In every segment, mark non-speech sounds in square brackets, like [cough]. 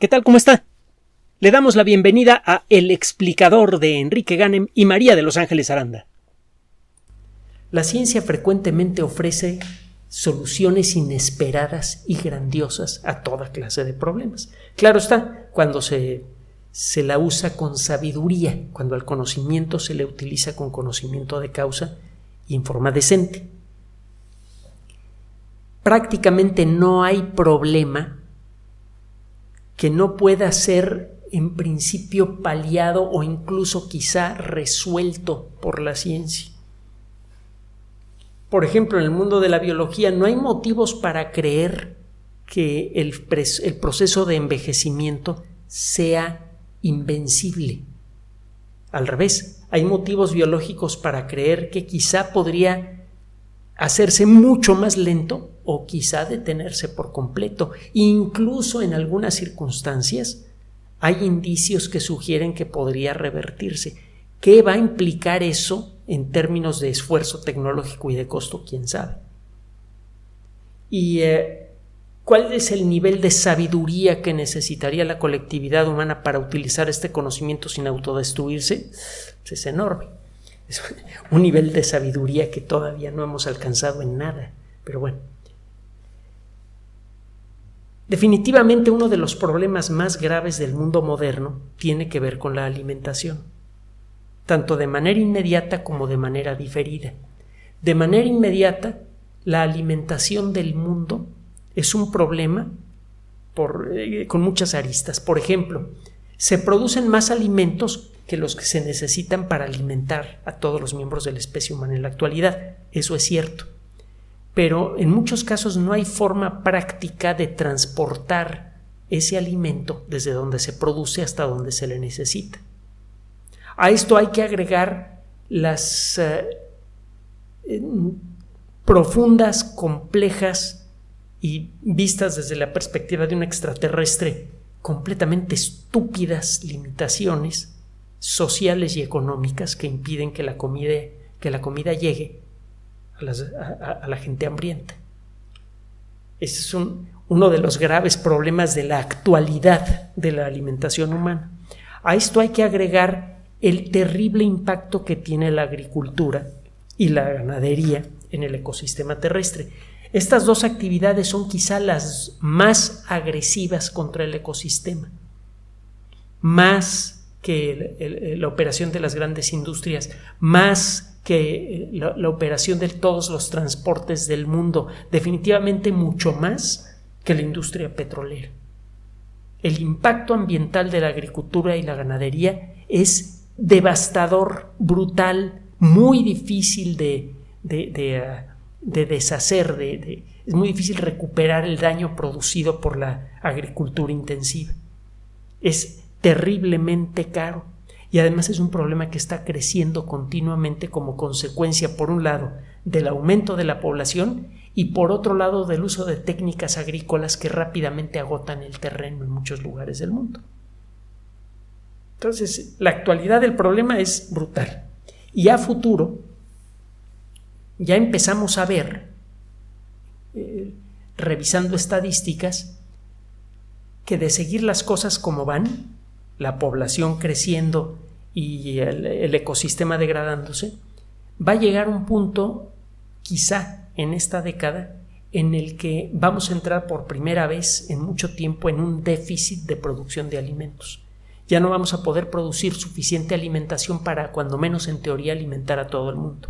¿Qué tal? ¿Cómo está? Le damos la bienvenida a El explicador de Enrique Ganem y María de Los Ángeles Aranda. La ciencia frecuentemente ofrece soluciones inesperadas y grandiosas a toda clase de problemas. Claro está, cuando se, se la usa con sabiduría, cuando al conocimiento se le utiliza con conocimiento de causa y en forma decente. Prácticamente no hay problema que no pueda ser en principio paliado o incluso quizá resuelto por la ciencia. Por ejemplo, en el mundo de la biología no hay motivos para creer que el, el proceso de envejecimiento sea invencible. Al revés, hay motivos biológicos para creer que quizá podría hacerse mucho más lento o quizá detenerse por completo. Incluso en algunas circunstancias hay indicios que sugieren que podría revertirse. ¿Qué va a implicar eso en términos de esfuerzo tecnológico y de costo? ¿Quién sabe? ¿Y eh, cuál es el nivel de sabiduría que necesitaría la colectividad humana para utilizar este conocimiento sin autodestruirse? Pues es enorme. Es un nivel de sabiduría que todavía no hemos alcanzado en nada. Pero bueno, Definitivamente uno de los problemas más graves del mundo moderno tiene que ver con la alimentación, tanto de manera inmediata como de manera diferida. De manera inmediata, la alimentación del mundo es un problema eh, con muchas aristas. Por ejemplo, se producen más alimentos que los que se necesitan para alimentar a todos los miembros de la especie humana en la actualidad. Eso es cierto pero en muchos casos no hay forma práctica de transportar ese alimento desde donde se produce hasta donde se le necesita. A esto hay que agregar las eh, profundas, complejas y vistas desde la perspectiva de un extraterrestre completamente estúpidas limitaciones sociales y económicas que impiden que la comida, que la comida llegue a, la gente hambrienta. Ese es uno de los graves problemas de la actualidad de la alimentación humana. A esto hay que agregar el terrible impacto que tiene la agricultura y la ganadería en el ecosistema terrestre. Estas dos actividades son quizá las más agresivas contra el ecosistema, más que la operación de las grandes industrias, más que la, operación de todos los transportes del mundo, definitivamente mucho más que la industria petrolera. El impacto ambiental de la agricultura y la ganadería es devastador, brutal, muy difícil de, de, ah, deshacer, de, es muy difícil recuperar el daño producido por la agricultura intensiva. Es terriblemente caro y además es un problema que está creciendo continuamente como consecuencia, por un lado, del aumento de la población y por otro lado del uso de técnicas agrícolas que rápidamente agotan el terreno en muchos lugares del mundo. Entonces, la actualidad del problema es brutal. Y a futuro, ya empezamos a ver, eh, revisando estadísticas, que de seguir las cosas como van, la población creciendo y el, ecosistema degradándose, va a llegar un punto, quizá en esta década, en el que vamos a entrar por primera vez en mucho tiempo en un déficit de producción de alimentos. Ya no vamos a poder producir suficiente alimentación para, cuando menos en teoría, alimentar a todo el mundo.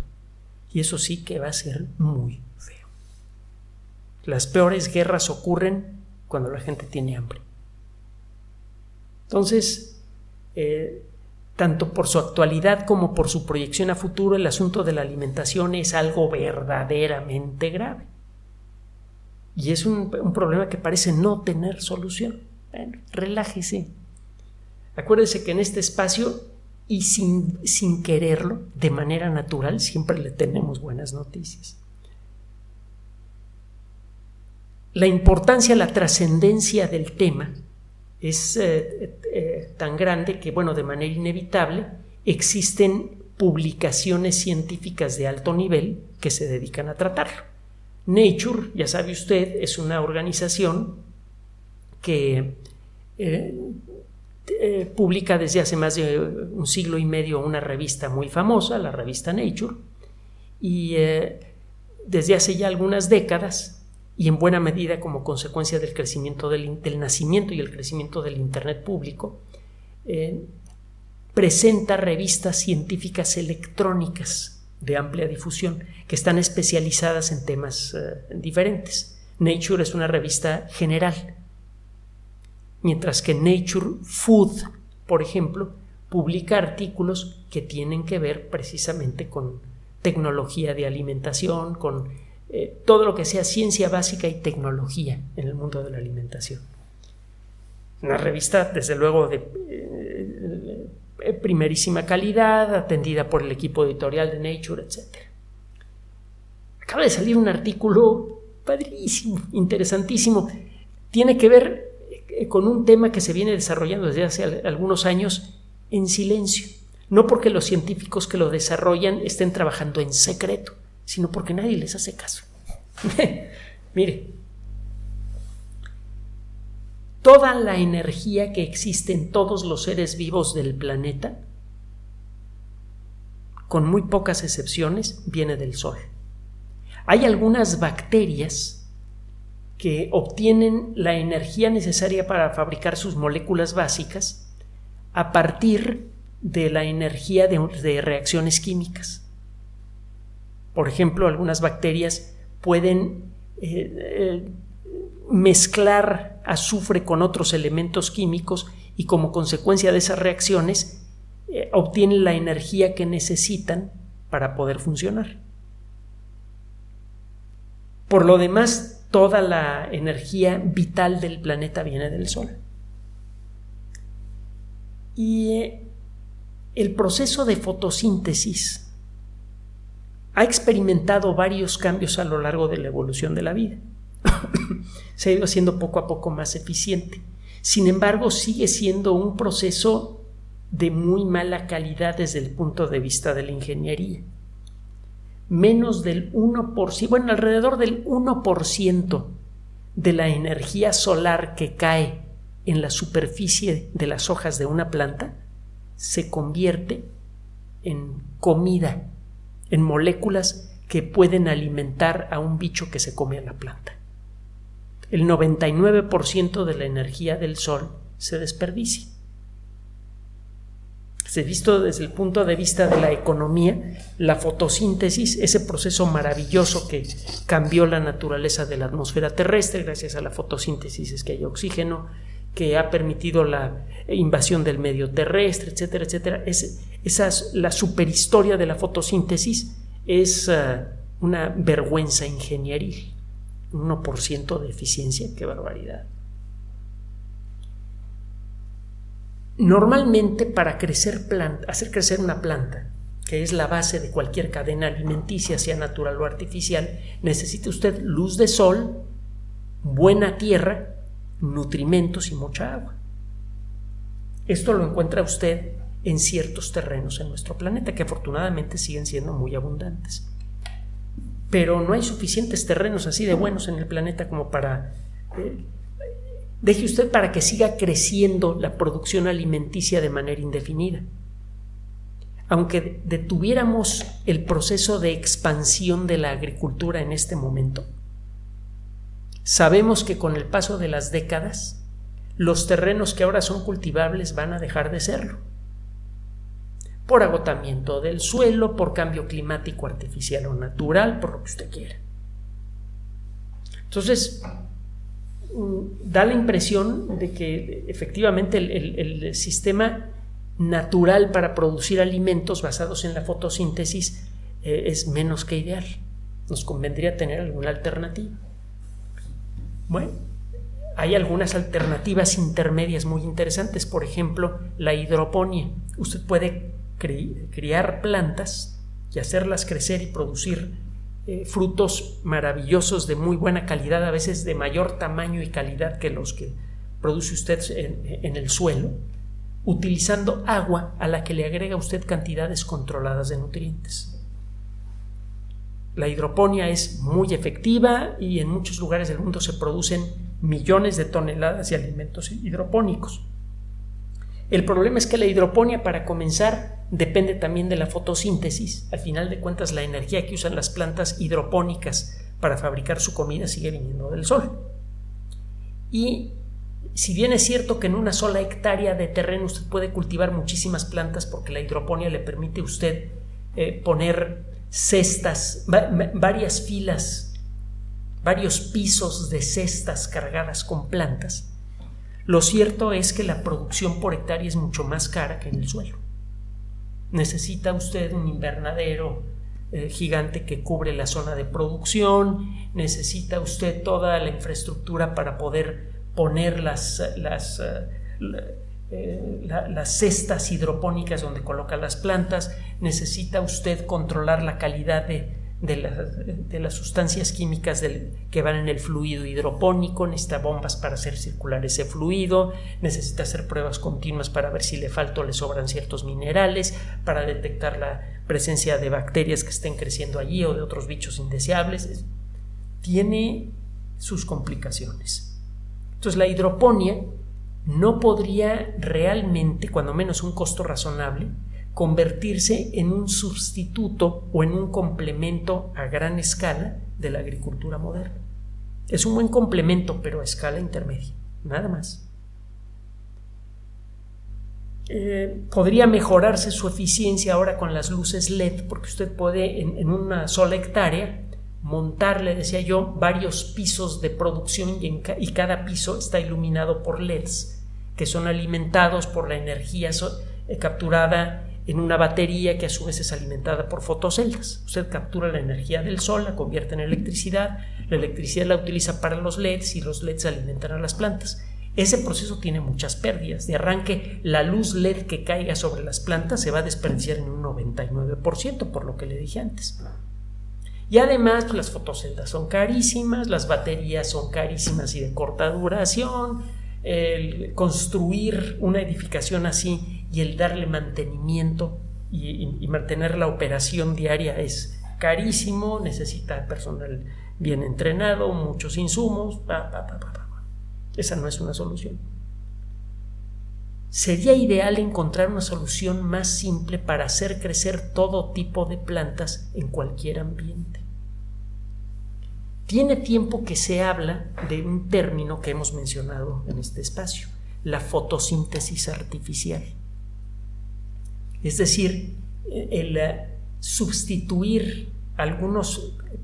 Y eso sí que va a ser muy feo. Las peores guerras ocurren cuando la gente tiene hambre. Entonces, eh, tanto por su actualidad como por su proyección a futuro, el asunto de la alimentación es algo verdaderamente grave. Y es un, problema que parece no tener solución. Bueno, relájese. Acuérdese que en este espacio y sin, sin quererlo, de manera natural, siempre le tenemos buenas noticias. La importancia, la trascendencia del tema es eh, eh, tan grande que, bueno, de manera inevitable, existen publicaciones científicas de alto nivel que se dedican a tratarlo. Nature, ya sabe usted, es una organización que eh, publica desde hace más de un siglo y medio una revista muy famosa, la revista Nature, y desde hace ya algunas décadas, y en buena medida como consecuencia del crecimiento del, nacimiento y el crecimiento del Internet público, presenta revistas científicas electrónicas de amplia difusión que están especializadas en temas diferentes. Nature es una revista general, mientras que Nature Food, por ejemplo, publica artículos que tienen que ver precisamente con tecnología de alimentación, con eh, todo lo que sea ciencia básica y tecnología en el mundo de la alimentación. Una revista, desde luego, de eh, eh, primerísima calidad, atendida por el equipo editorial de Nature, etc. Acaba de salir un artículo padrísimo, interesantísimo. Tiene que ver con un tema que se viene desarrollando desde hace algunos años en silencio. No porque los científicos que lo desarrollan estén trabajando en secreto, sino porque nadie les hace caso. [laughs] Mire, toda la energía que existe en todos los seres vivos del planeta, con muy pocas excepciones, viene del Sol. Hay algunas bacterias que obtienen la energía necesaria para fabricar sus moléculas básicas a partir de la energía de, reacciones químicas. Por ejemplo, algunas bacterias pueden eh, eh, mezclar azufre con otros elementos químicos y como consecuencia de esas reacciones eh, obtienen la energía que necesitan para poder funcionar. Por lo demás, toda la energía vital del planeta viene del Sol. Y el proceso de fotosíntesis ha experimentado varios cambios a lo largo de la evolución de la vida. [coughs] Se ha ido haciendo poco a poco más eficiente. Sin embargo, sigue siendo un proceso de muy mala calidad desde el punto de vista de la ingeniería menos del 1%, bueno, alrededor del 1% de la energía solar que cae en la superficie de las hojas de una planta se convierte en comida, en moléculas que pueden alimentar a un bicho que se come a la planta. El 99% de la energía del sol se desperdicia se visto desde el punto de vista de la economía, la fotosíntesis, ese proceso maravilloso que cambió la naturaleza de la atmósfera terrestre, gracias a la fotosíntesis es que hay oxígeno, que ha permitido la invasión del medio terrestre, etcétera, etcétera. Es, esa, la superhistoria de la fotosíntesis es uh, una vergüenza ingenieril. 1% de eficiencia, qué barbaridad. Normalmente para crecer planta, hacer crecer una planta, que es la base de cualquier cadena alimenticia, sea natural o artificial, necesita usted luz de sol, buena tierra, nutrimentos y mucha agua. Esto lo encuentra usted en ciertos terrenos en nuestro planeta, que afortunadamente siguen siendo muy abundantes. Pero no hay suficientes terrenos así de buenos en el planeta como para eh, deje usted para que siga creciendo la producción alimenticia de manera indefinida. Aunque detuviéramos el proceso de expansión de la agricultura en este momento, sabemos que con el paso de las décadas, los terrenos que ahora son cultivables van a dejar de serlo. Por agotamiento del suelo, por cambio climático artificial o natural, por lo que usted quiera. Entonces, da la impresión de que efectivamente el, sistema natural para producir alimentos basados en la fotosíntesis eh, es menos que ideal. Nos convendría tener alguna alternativa. Bueno, hay algunas alternativas intermedias muy interesantes, por ejemplo, la hidroponía. Usted puede criar plantas y hacerlas crecer y producir eh, frutos maravillosos de muy buena calidad, a veces de mayor tamaño y calidad que los que produce usted en, el suelo, utilizando agua a la que le agrega usted cantidades controladas de nutrientes. La hidroponía es muy efectiva y en muchos lugares del mundo se producen millones de toneladas de alimentos hidropónicos. El problema es que la hidroponía, para comenzar, depende también de la fotosíntesis. Al final de cuentas, la energía que usan las plantas hidropónicas para fabricar su comida sigue viniendo del sol. Y si bien es cierto que en una sola hectárea de terreno usted puede cultivar muchísimas plantas porque la hidroponía le permite a usted eh, poner cestas, varias filas, varios pisos de cestas cargadas con plantas, lo cierto es que la producción por hectárea es mucho más cara que en el suelo. Necesita usted un invernadero eh, gigante que cubre la zona de producción, necesita usted toda la infraestructura para poder poner las, las, eh, las cestas hidropónicas donde coloca las plantas, necesita usted controlar la calidad de, de, las sustancias químicas que van en el fluido hidropónico, necesita bombas para hacer circular ese fluido, necesita hacer pruebas continuas para ver si le falta o le sobran ciertos minerales, para detectar la presencia de bacterias que estén creciendo allí o de otros bichos indeseables. Tiene sus complicaciones. Entonces la hidroponía no podría realmente, cuando menos un costo razonable, convertirse en un sustituto o en un complemento a gran escala de la agricultura moderna. Es un buen complemento, pero a escala intermedia, nada más. Eh, podría mejorarse su eficiencia ahora con las luces LED, porque usted puede en, una sola hectárea montarle, decía yo, varios pisos de producción y, y, cada piso está iluminado por LEDs, que son alimentados por la energía eh, capturada en una batería que a su vez es alimentada por fotoceldas. Usted captura la energía del sol, la convierte en electricidad, la electricidad la utiliza para los LEDs y los LEDs alimentan a las plantas. Ese proceso tiene muchas pérdidas. De arranque, la luz LED que caiga sobre las plantas se va a desperdiciar en un 99%, por lo que le dije antes. Y además, pues, las fotoceldas son carísimas, las baterías son carísimas y de corta duración. El construir una edificación así y el darle mantenimiento y, mantener la operación diaria es carísimo, necesita personal bien entrenado, muchos insumos, esa no es una solución. Sería ideal encontrar una solución más simple para hacer crecer todo tipo de plantas en cualquier ambiente. Tiene tiempo que se habla de un término que hemos mencionado en este espacio, la fotosíntesis artificial es decir, el eh, sustituir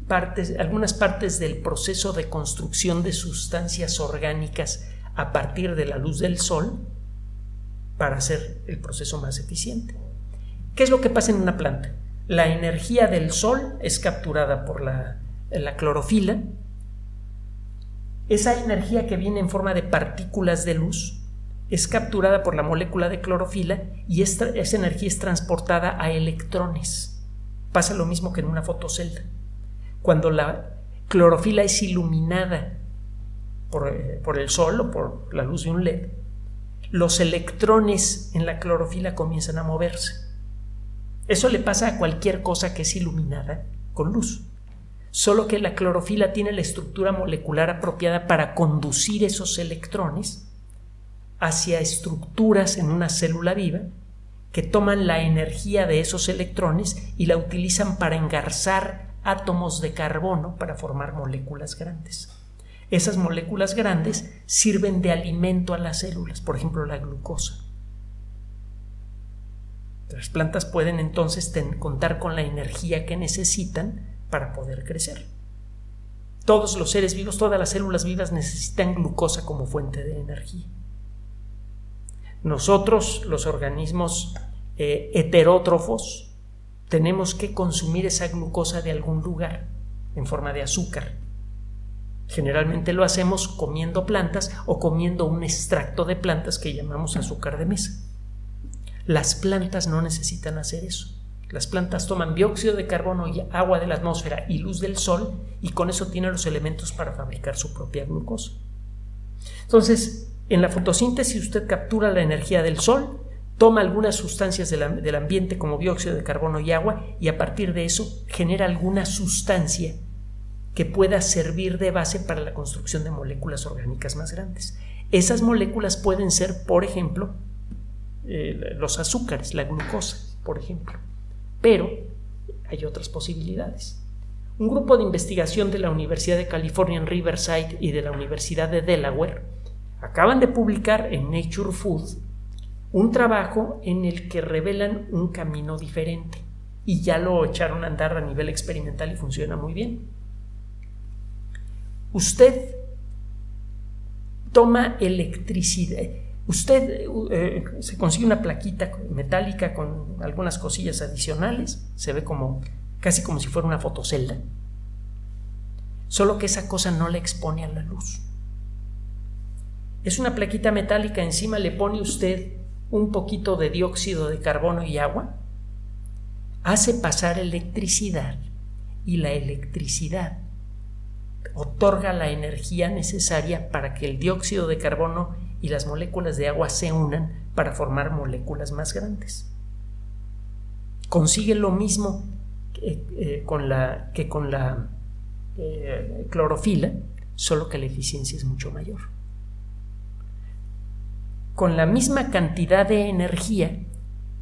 partes, algunas partes del proceso de construcción de sustancias orgánicas a partir de la luz del sol para hacer el proceso más eficiente. ¿Qué es lo que pasa en una planta? La energía del sol es capturada por la, la clorofila. Esa energía que viene en forma de partículas de luz es capturada por la molécula de clorofila y esa energía es transportada a electrones. Pasa lo mismo que en una fotocelda. Cuando la clorofila es iluminada por, eh, por, el sol o por la luz de un LED, los electrones en la clorofila comienzan a moverse. Eso le pasa a cualquier cosa que es iluminada con luz. Solo que la clorofila tiene la estructura molecular apropiada para conducir esos electrones hacia estructuras en una célula viva que toman la energía de esos electrones y la utilizan para engarzar átomos de carbono para formar moléculas grandes. Esas moléculas grandes sirven de alimento a las células, por ejemplo la glucosa. Las plantas pueden entonces contar con la energía que necesitan para poder crecer. Todos los seres vivos, todas las células vivas necesitan glucosa como fuente de energía. Nosotros, los organismos eh, heterótrofos, tenemos que consumir esa glucosa de algún lugar en forma de azúcar. Generalmente lo hacemos comiendo plantas o comiendo un extracto de plantas que llamamos azúcar de mesa. Las plantas no necesitan hacer eso. Las plantas toman dióxido de carbono y agua de la atmósfera y luz del sol y con eso tienen los elementos para fabricar su propia glucosa. Entonces, en la fotosíntesis usted captura la energía del sol, toma algunas sustancias del, ambiente como dióxido de carbono y agua y a partir de eso genera alguna sustancia que pueda servir de base para la construcción de moléculas orgánicas más grandes. Esas moléculas pueden ser, por ejemplo, eh, los azúcares, la glucosa, por ejemplo. Pero hay otras posibilidades. Un grupo de investigación de la Universidad de California en Riverside y de la Universidad de Delaware acaban de publicar en Nature Food un trabajo en el que revelan un camino diferente y ya lo echaron a andar a nivel experimental y funciona muy bien. Usted toma electricidad, usted eh, se consigue una plaquita metálica con algunas cosillas adicionales, se ve como casi como si fuera una fotocelda, solo que esa cosa no la expone a la luz. Es una plaquita metálica, encima le pone usted un poquito de dióxido de carbono y agua, hace pasar electricidad y la electricidad otorga la energía necesaria para que el dióxido de carbono y las moléculas de agua se unan para formar moléculas más grandes. Consigue lo mismo que, eh, con la, que con la eh, clorofila, solo que la eficiencia es mucho mayor con la misma cantidad de energía,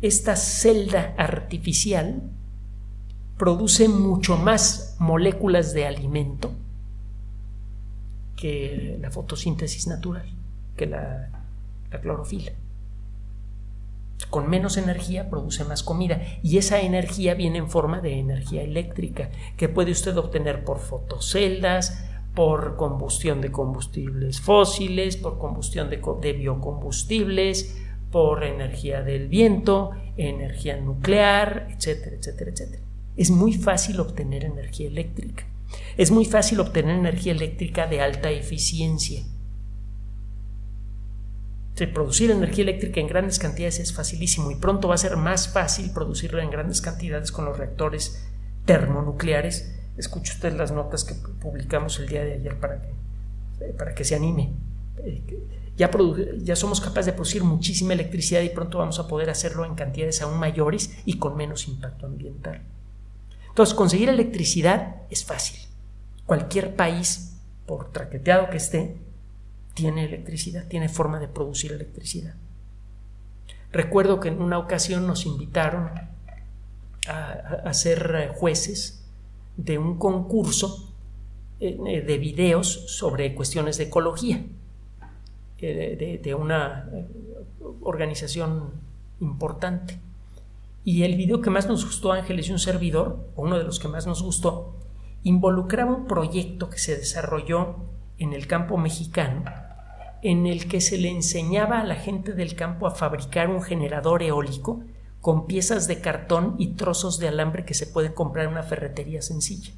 esta celda artificial produce mucho más moléculas de alimento que la fotosíntesis natural, que la, clorofila. Con menos energía produce más comida y esa energía viene en forma de energía eléctrica que puede usted obtener por fotoceldas, por combustión de combustibles fósiles, por combustión de, biocombustibles, por energía del viento, energía nuclear, etcétera, etcétera, etcétera. Es muy fácil obtener energía eléctrica. Es muy fácil obtener energía eléctrica de alta eficiencia. producir energía eléctrica en grandes cantidades es facilísimo y pronto va a ser más fácil producirla en grandes cantidades con los reactores termonucleares escuche usted las notas que publicamos el día de ayer para que, eh, para que se anime. Eh, ya, ya somos capaces de producir muchísima electricidad y pronto vamos a poder hacerlo en cantidades aún mayores y con menos impacto ambiental. Entonces, conseguir electricidad es fácil. Cualquier país, por traqueteado que esté, tiene electricidad, tiene forma de producir electricidad. Recuerdo que en una ocasión nos invitaron a, a ser eh, jueces de un concurso eh, de videos sobre cuestiones de ecología eh, de, una organización importante. Y el video que más nos gustó, Ángeles y un servidor, uno de los que más nos gustó, involucraba un proyecto que se desarrolló en el campo mexicano, en el que se le enseñaba a la gente del campo a fabricar un generador eólico con piezas de cartón y trozos de alambre que se pueden comprar en una ferretería sencilla.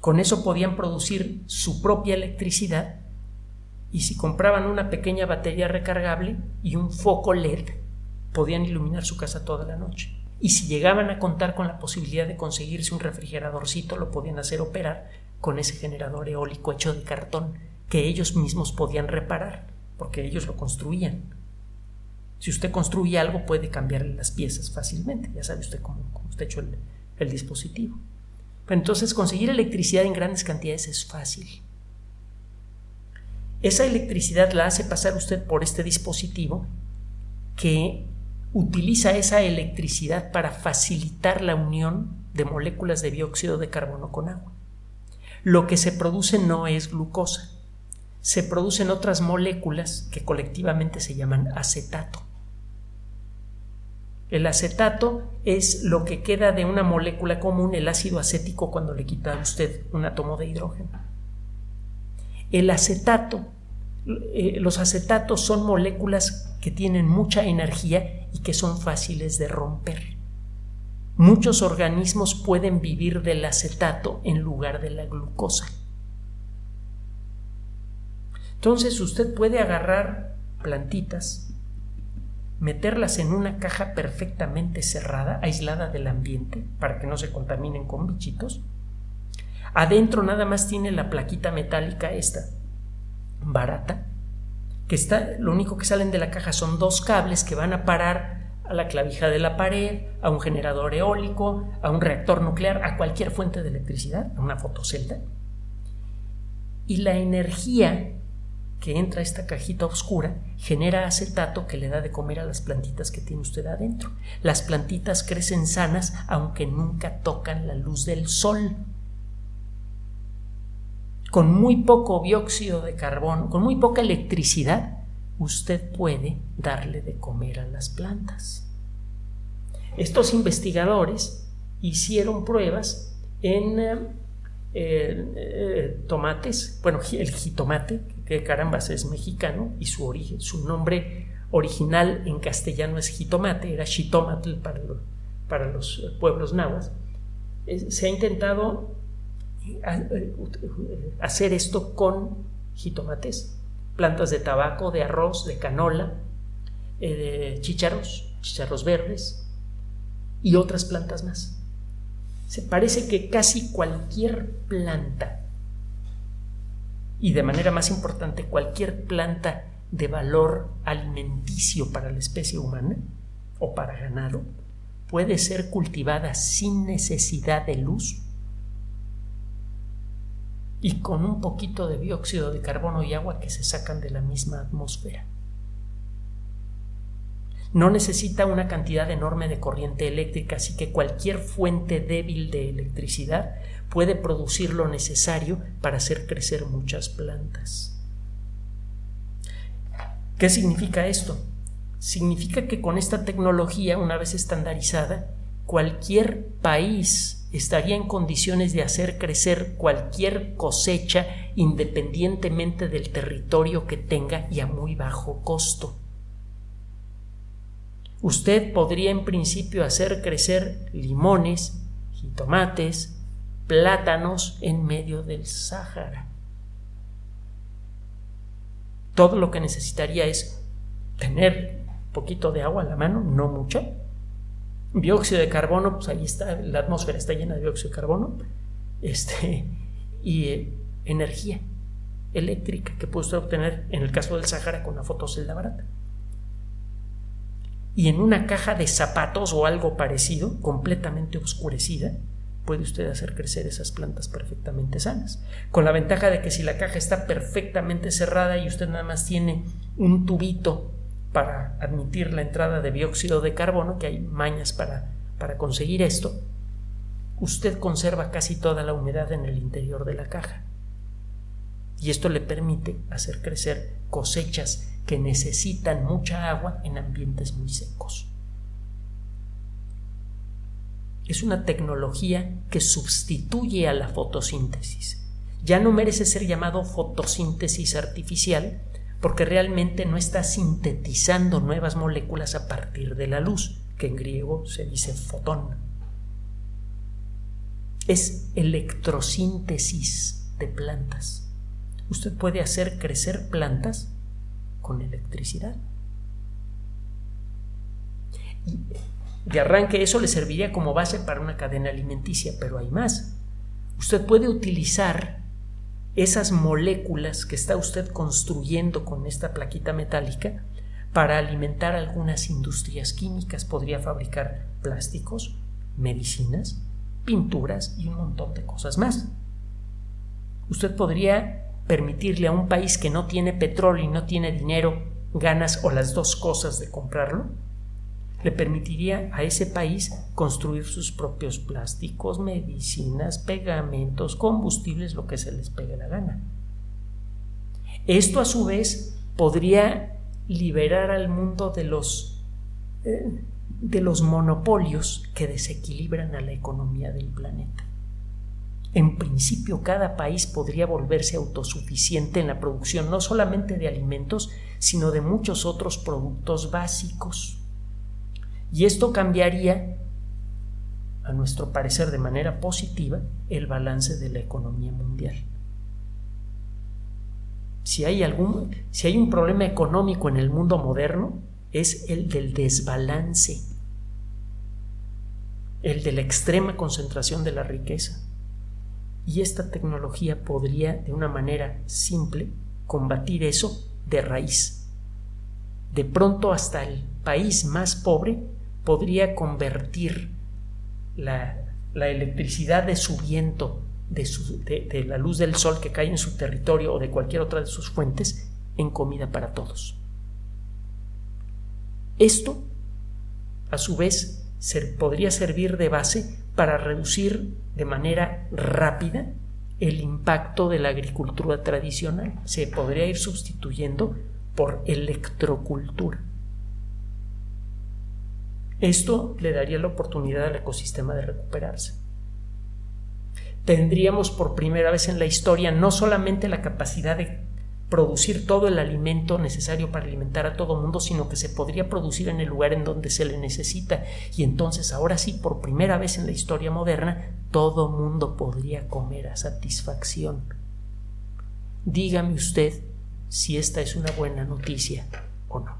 Con eso podían producir su propia electricidad y si compraban una pequeña batería recargable y un foco LED, podían iluminar su casa toda la noche. Y si llegaban a contar con la posibilidad de conseguirse un refrigeradorcito, lo podían hacer operar con ese generador eólico hecho de cartón que ellos mismos podían reparar, porque ellos lo construían. Si usted construye algo puede cambiarle las piezas fácilmente, ya sabe usted cómo, está hecho el, dispositivo. Pero entonces conseguir electricidad en grandes cantidades es fácil. Esa electricidad la hace pasar usted por este dispositivo que utiliza esa electricidad para facilitar la unión de moléculas de dióxido de carbono con agua. Lo que se produce no es glucosa, se producen otras moléculas que colectivamente se llaman acetato. El acetato es lo que queda de una molécula común, el ácido acético, cuando le quita a usted un átomo de hidrógeno. El acetato, eh, los acetatos son moléculas que tienen mucha energía y que son fáciles de romper. Muchos organismos pueden vivir del acetato en lugar de la glucosa. Entonces usted puede agarrar plantitas meterlas en una caja perfectamente cerrada, aislada del ambiente, para que no se contaminen con bichitos. Adentro nada más tiene la plaquita metálica esta, barata, que está, lo único que salen de la caja son dos cables que van a parar a la clavija de la pared, a un generador eólico, a un reactor nuclear, a cualquier fuente de electricidad, a una fotocelda. Y la energía que entra a esta cajita oscura genera acetato que le da de comer a las plantitas que tiene usted adentro. Las plantitas crecen sanas aunque nunca tocan la luz del sol. Con muy poco dióxido de carbono, con muy poca electricidad, usted puede darle de comer a las plantas. Estos investigadores hicieron pruebas en eh, eh, tomates, bueno, el jitomate, que carambas es mexicano y su origen, su nombre original en castellano es jitomate, era chitomatl para, para los pueblos nahuas. se ha intentado eh, hacer esto con jitomates plantas de tabaco, de arroz, de canola, eh, de chícharos, chícharos verdes y otras plantas más. Se parece que casi cualquier planta, y de manera más importante cualquier planta de valor alimenticio para la especie humana o para ganado, puede ser cultivada sin necesidad de luz y con un poquito de dióxido de carbono y agua que se sacan de la misma atmósfera. No necesita una cantidad enorme de corriente eléctrica, así que cualquier fuente débil de electricidad puede producir lo necesario para hacer crecer muchas plantas. ¿Qué significa esto? Significa que con esta tecnología, una vez estandarizada, cualquier país estaría en condiciones de hacer crecer cualquier cosecha independientemente del territorio que tenga y a muy bajo costo. Usted podría en principio hacer crecer limones, jitomates, plátanos en medio del Sáhara. Todo lo que necesitaría es tener un poquito de agua a la mano, no mucha, Dióxido de carbono, pues ahí está, la atmósfera está llena de dióxido de carbono. Este, y eh, energía eléctrica que puede usted obtener en el caso del Sahara con una fotocelda barata. Y en una caja de zapatos o algo parecido, completamente oscurecida, puede usted hacer crecer esas plantas perfectamente sanas. Con la ventaja de que si la caja está perfectamente cerrada y usted nada más tiene un tubito para admitir la entrada de dióxido de carbono, que hay mañas para, para conseguir esto, usted conserva casi toda la humedad en el interior de la caja. Y esto le permite hacer crecer cosechas que necesitan mucha agua en ambientes muy secos. Es una tecnología que sustituye a la fotosíntesis. Ya no merece ser llamado fotosíntesis artificial, porque realmente no está sintetizando nuevas moléculas a partir de la luz, que en griego se dice fotón. Es electrosíntesis de plantas. Usted puede hacer crecer plantas con electricidad. Y de arranque eso le serviría como base para una cadena alimenticia, pero hay más. Usted puede utilizar esas moléculas que está usted construyendo con esta plaquita metálica para alimentar algunas industrias químicas. Podría fabricar plásticos, medicinas, pinturas y un montón de cosas más. Usted podría permitirle a un país que no tiene petróleo y no tiene dinero, ganas o las dos cosas de comprarlo, le permitiría a ese país construir sus propios plásticos, medicinas, pegamentos, combustibles, lo que se les pegue la gana. Esto a su vez podría liberar al mundo de los, eh, de los monopolios que desequilibran a la economía del planeta. En principio, cada país podría volverse autosuficiente en la producción no solamente de alimentos, sino de muchos otros productos básicos. Y esto cambiaría, a nuestro parecer de manera positiva, el balance de la economía mundial. Si hay, algún, si hay un problema económico en el mundo moderno, es el del desbalance, el de la extrema concentración de la riqueza. Y esta tecnología podría, de una manera simple, combatir eso de raíz. De pronto hasta el país más pobre podría convertir la, electricidad de su viento, de, la luz del sol que cae en su territorio o de cualquier otra de sus fuentes, en comida para todos. Esto, a su vez, podría servir de base para reducir de manera rápida el impacto de la agricultura tradicional. Se podría ir sustituyendo por electrocultura. Esto le daría la oportunidad al ecosistema de recuperarse. Tendríamos por primera vez en la historia no solamente la capacidad de producir todo el alimento necesario para alimentar a todo mundo, sino que se podría producir en el lugar en donde se le necesita. Y entonces, ahora sí, por primera vez en la historia moderna, todo mundo podría comer a satisfacción. Dígame usted si esta es una buena noticia o no.